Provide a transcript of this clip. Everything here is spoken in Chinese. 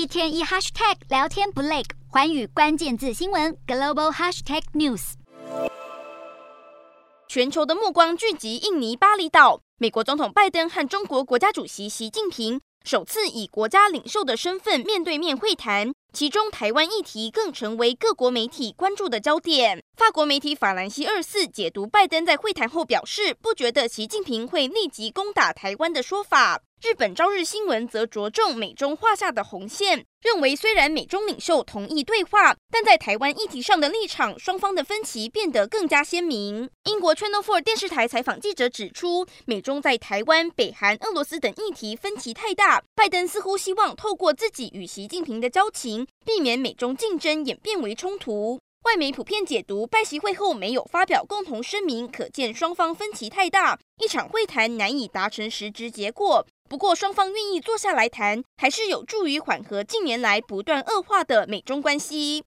一天一 hashtag 聊天不累，寰宇关键字新闻 global hashtag news。全球的目光聚集印尼巴厘岛，美国总统拜登和中国国家主席习近平首次以国家领袖的身份面对面会谈。其中，台湾议题更成为各国媒体关注的焦点。法国媒体法兰西二四解读拜登在会谈后表示，不觉得习近平会立即攻打台湾的说法。日本朝日新闻则着重美中画下的红线，认为虽然美中领袖同意对话，但在台湾议题上的立场，双方的分歧变得更加鲜明。英国 Channel 4电视台采访记者指出，美中在台湾、北韩、俄罗斯等议题分歧太大，拜登似乎希望透过自己与习近平的交情。避免美中竞争演变为冲突。外媒普遍解读拜习会后没有发表共同声明，可见双方分歧太大，一场会谈难以达成实质结果。不过，双方愿意坐下来谈，还是有助于缓和近年来不断恶化的美中关系。